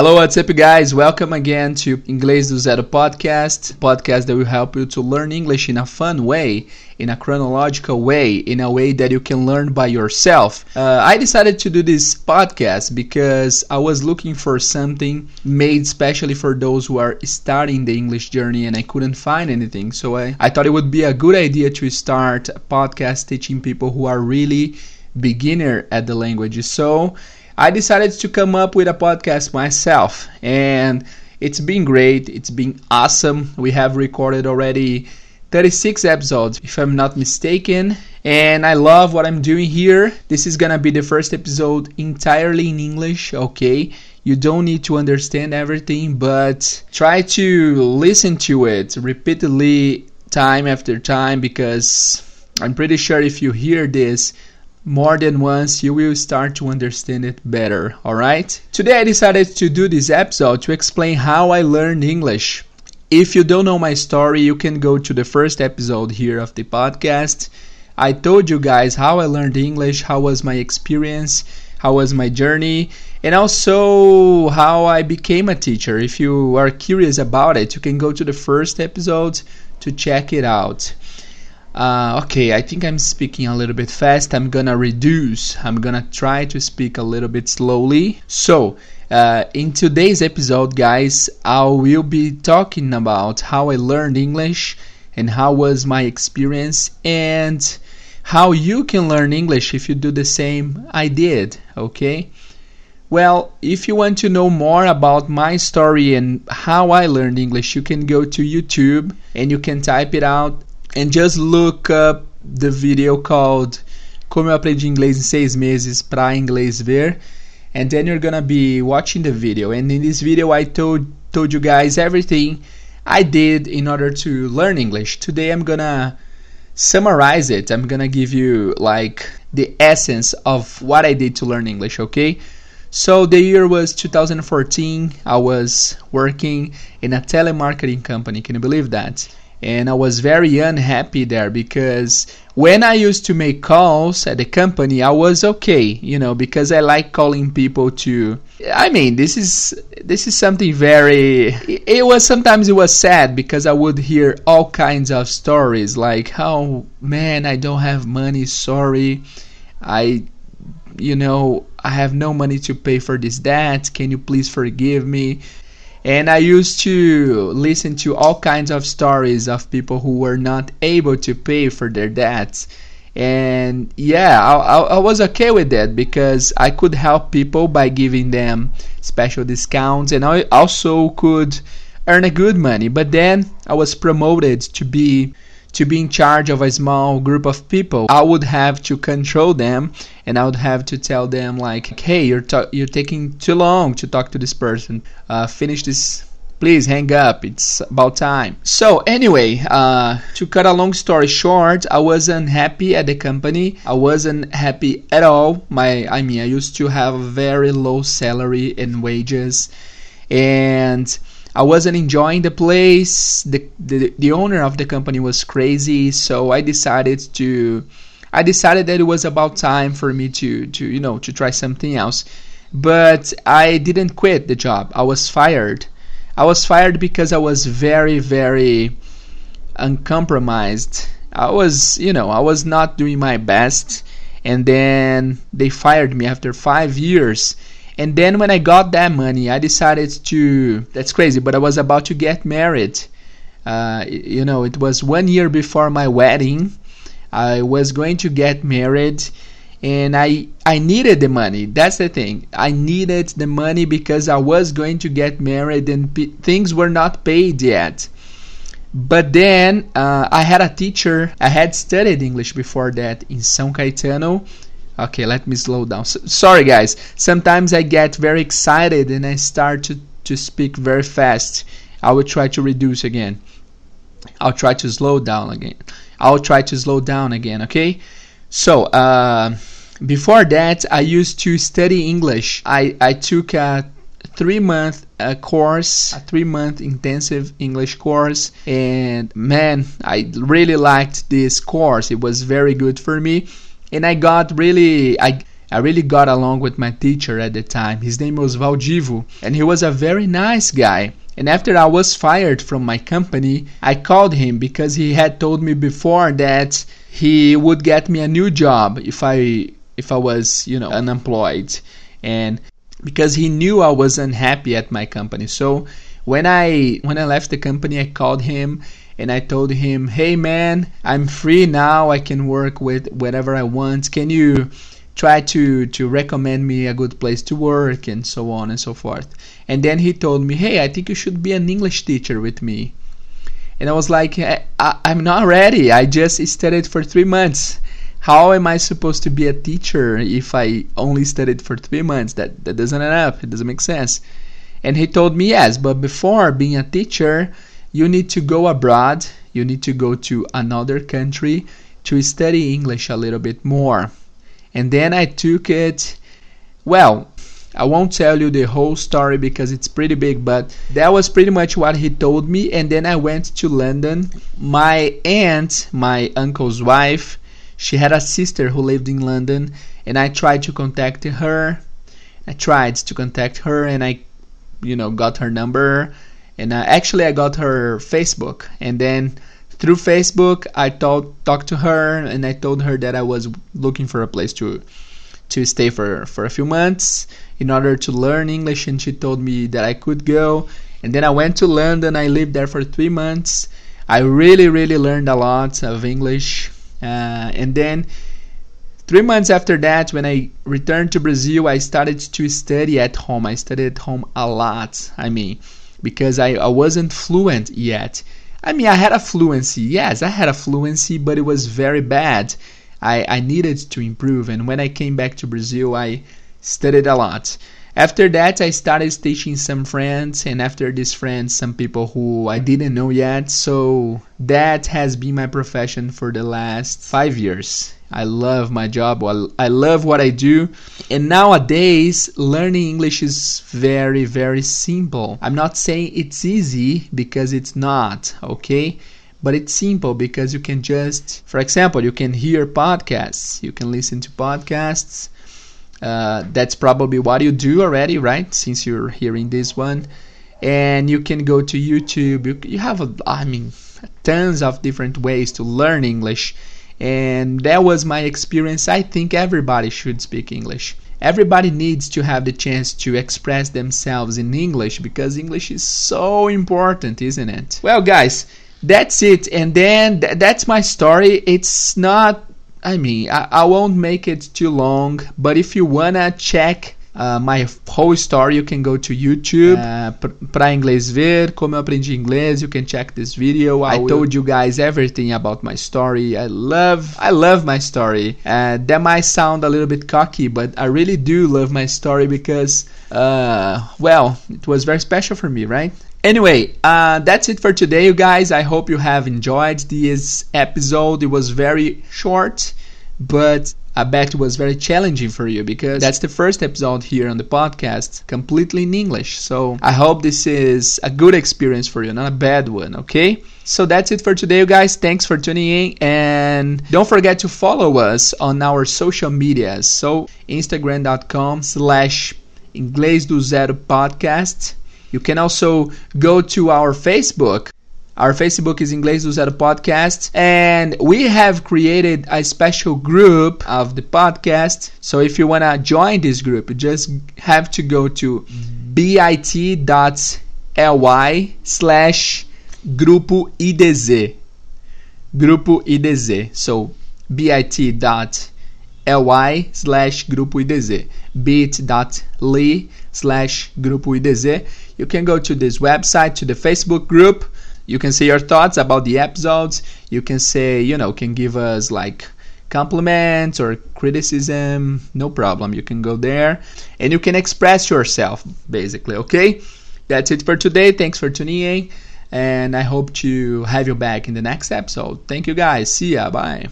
Hello, what's up, guys? Welcome again to Inglês do Zero podcast, podcast that will help you to learn English in a fun way, in a chronological way, in a way that you can learn by yourself. Uh, I decided to do this podcast because I was looking for something made specially for those who are starting the English journey and I couldn't find anything. So I, I thought it would be a good idea to start a podcast teaching people who are really beginner at the language. So I decided to come up with a podcast myself, and it's been great. It's been awesome. We have recorded already 36 episodes, if I'm not mistaken, and I love what I'm doing here. This is gonna be the first episode entirely in English, okay? You don't need to understand everything, but try to listen to it repeatedly, time after time, because I'm pretty sure if you hear this, more than once, you will start to understand it better, alright? Today I decided to do this episode to explain how I learned English. If you don't know my story, you can go to the first episode here of the podcast. I told you guys how I learned English, how was my experience, how was my journey, and also how I became a teacher. If you are curious about it, you can go to the first episode to check it out. Uh, okay, I think I'm speaking a little bit fast. I'm gonna reduce. I'm gonna try to speak a little bit slowly. So, uh, in today's episode, guys, I will be talking about how I learned English and how was my experience and how you can learn English if you do the same I did. Okay. Well, if you want to know more about my story and how I learned English, you can go to YouTube and you can type it out and just look up the video called Como eu aprendi inglês em seis meses para inglês ver. And then you're gonna be watching the video. And in this video I told told you guys everything I did in order to learn English. Today I'm gonna summarize it. I'm gonna give you like the essence of what I did to learn English okay? So the year was 2014 I was working in a telemarketing company. Can you believe that and I was very unhappy there because when I used to make calls at the company, I was okay, you know, because I like calling people to. I mean, this is this is something very. It was sometimes it was sad because I would hear all kinds of stories like, "Oh man, I don't have money. Sorry, I, you know, I have no money to pay for this debt. Can you please forgive me?" And I used to listen to all kinds of stories of people who were not able to pay for their debts. And yeah, I, I, I, was okay with that because I could help people by giving them special discounts, and I also could earn a good money. But then I was promoted to be to be in charge of a small group of people, I would have to control them and I would have to tell them like, "Hey, you're you're taking too long to talk to this person. Uh, finish this." Please hang up. It's about time. So anyway, uh, to cut a long story short, I wasn't happy at the company. I wasn't happy at all. My, I mean, I used to have a very low salary and wages, and I wasn't enjoying the place. The, the the owner of the company was crazy, so I decided to I decided that it was about time for me to to you know to try something else. But I didn't quit the job. I was fired. I was fired because I was very very uncompromised. I was, you know, I was not doing my best and then they fired me after 5 years and then when I got that money, I decided to. That's crazy, but I was about to get married. Uh, you know, it was one year before my wedding. I was going to get married, and I I needed the money. That's the thing. I needed the money because I was going to get married, and p- things were not paid yet. But then uh, I had a teacher. I had studied English before that in São Caetano Okay, let me slow down. So, sorry, guys. Sometimes I get very excited and I start to, to speak very fast. I will try to reduce again. I'll try to slow down again. I'll try to slow down again, okay? So, uh, before that, I used to study English. I, I took a three month uh, course, a three month intensive English course, and man, I really liked this course. It was very good for me and I got really I I really got along with my teacher at the time. His name was Valdivo, and he was a very nice guy. And after I was fired from my company, I called him because he had told me before that he would get me a new job if I if I was, you know, unemployed. And because he knew I was unhappy at my company. So when I when I left the company, I called him and I told him, "Hey man, I'm free now. I can work with whatever I want. Can you try to to recommend me a good place to work? And so on and so forth. And then he told me hey i think you should be an english teacher with me. And i was like I, am not ready. I just studied for three months. How am i supposed to be a teacher if i only studied for three months? That that doesn't add up. It doesn't make sense. And he told me yes but before being a teacher you need to go abroad you need to go to another country to study english a little bit more and then I took it. Well, I won't tell you the whole story because it's pretty big, but that was pretty much what he told me. And then I went to London. My aunt, my uncle's wife, she had a sister who lived in London, and I tried to contact her. I tried to contact her, and I, you know, got her number, and I, actually I got her Facebook, and then through Facebook, I talked talked to her and I told her that I was looking for a place to to stay for for a few months in order to learn English, and she told me that I could go. And then I went to London. I lived there for three months. I really, really learned a lot of English. Uh, and then three months after that, when I returned to Brazil, I started to study at home. I studied at home a lot. I mean, because I, I wasn't fluent yet. I mean, I had a fluency. Yes, I had a fluency, but it was very bad. I, I needed to improve. And when I came back to Brazil, I studied a lot. After that, I started teaching some friends, and after these friends, some people who I didn't know yet. So that has been my profession for the last five years. I love my job. I love what I do. And nowadays, learning English is very, very simple. I'm not saying it's easy because it's not, okay? But it's simple because you can just, for example, you can hear podcasts, you can listen to podcasts. Uh, that's probably what you do already, right? Since you're hearing this one. And you can go to YouTube. You, you have, a, I mean, tons of different ways to learn English and that was my experience. I think everybody should speak English. Everybody needs to have the chance to express themselves in English because English is so important, isn't it? Well, guys, that's it. And then th- that's my story. It's not, I mean, I, I won't make it too long, but if you wanna check uh, my whole story, you can go to YouTube, uh, pra inglês ver, como eu aprendi inglês, you can check this video. I, I told you guys everything about my story. I love, I love my story. Uh, that might sound a little bit cocky, but I really do love my story because, uh, well, it was very special for me, right? Anyway, uh, that's it for today, you guys. I hope you have enjoyed this episode. It was very short, but I bet it was very challenging for you because that's the first episode here on the podcast completely in English. So I hope this is a good experience for you, not a bad one, okay? So that's it for today, you guys. Thanks for tuning in and don't forget to follow us on our social medias. So instagram.com slash inglês do zero podcast. You can also go to our Facebook our Facebook is Inglês do Zero Podcast, and we have created a special group of the podcast. So if you want to join this group, you just have to go to bit.ly slash grupo IDZ. Grupo IDZ. So bit.ly slash grupo IDZ. bit.ly slash grupo IDZ. You can go to this website, to the Facebook group you can say your thoughts about the episodes. You can say, you know, can give us like compliments or criticism. No problem. You can go there and you can express yourself basically, okay? That's it for today. Thanks for tuning in and I hope to have you back in the next episode. Thank you guys. See ya. Bye.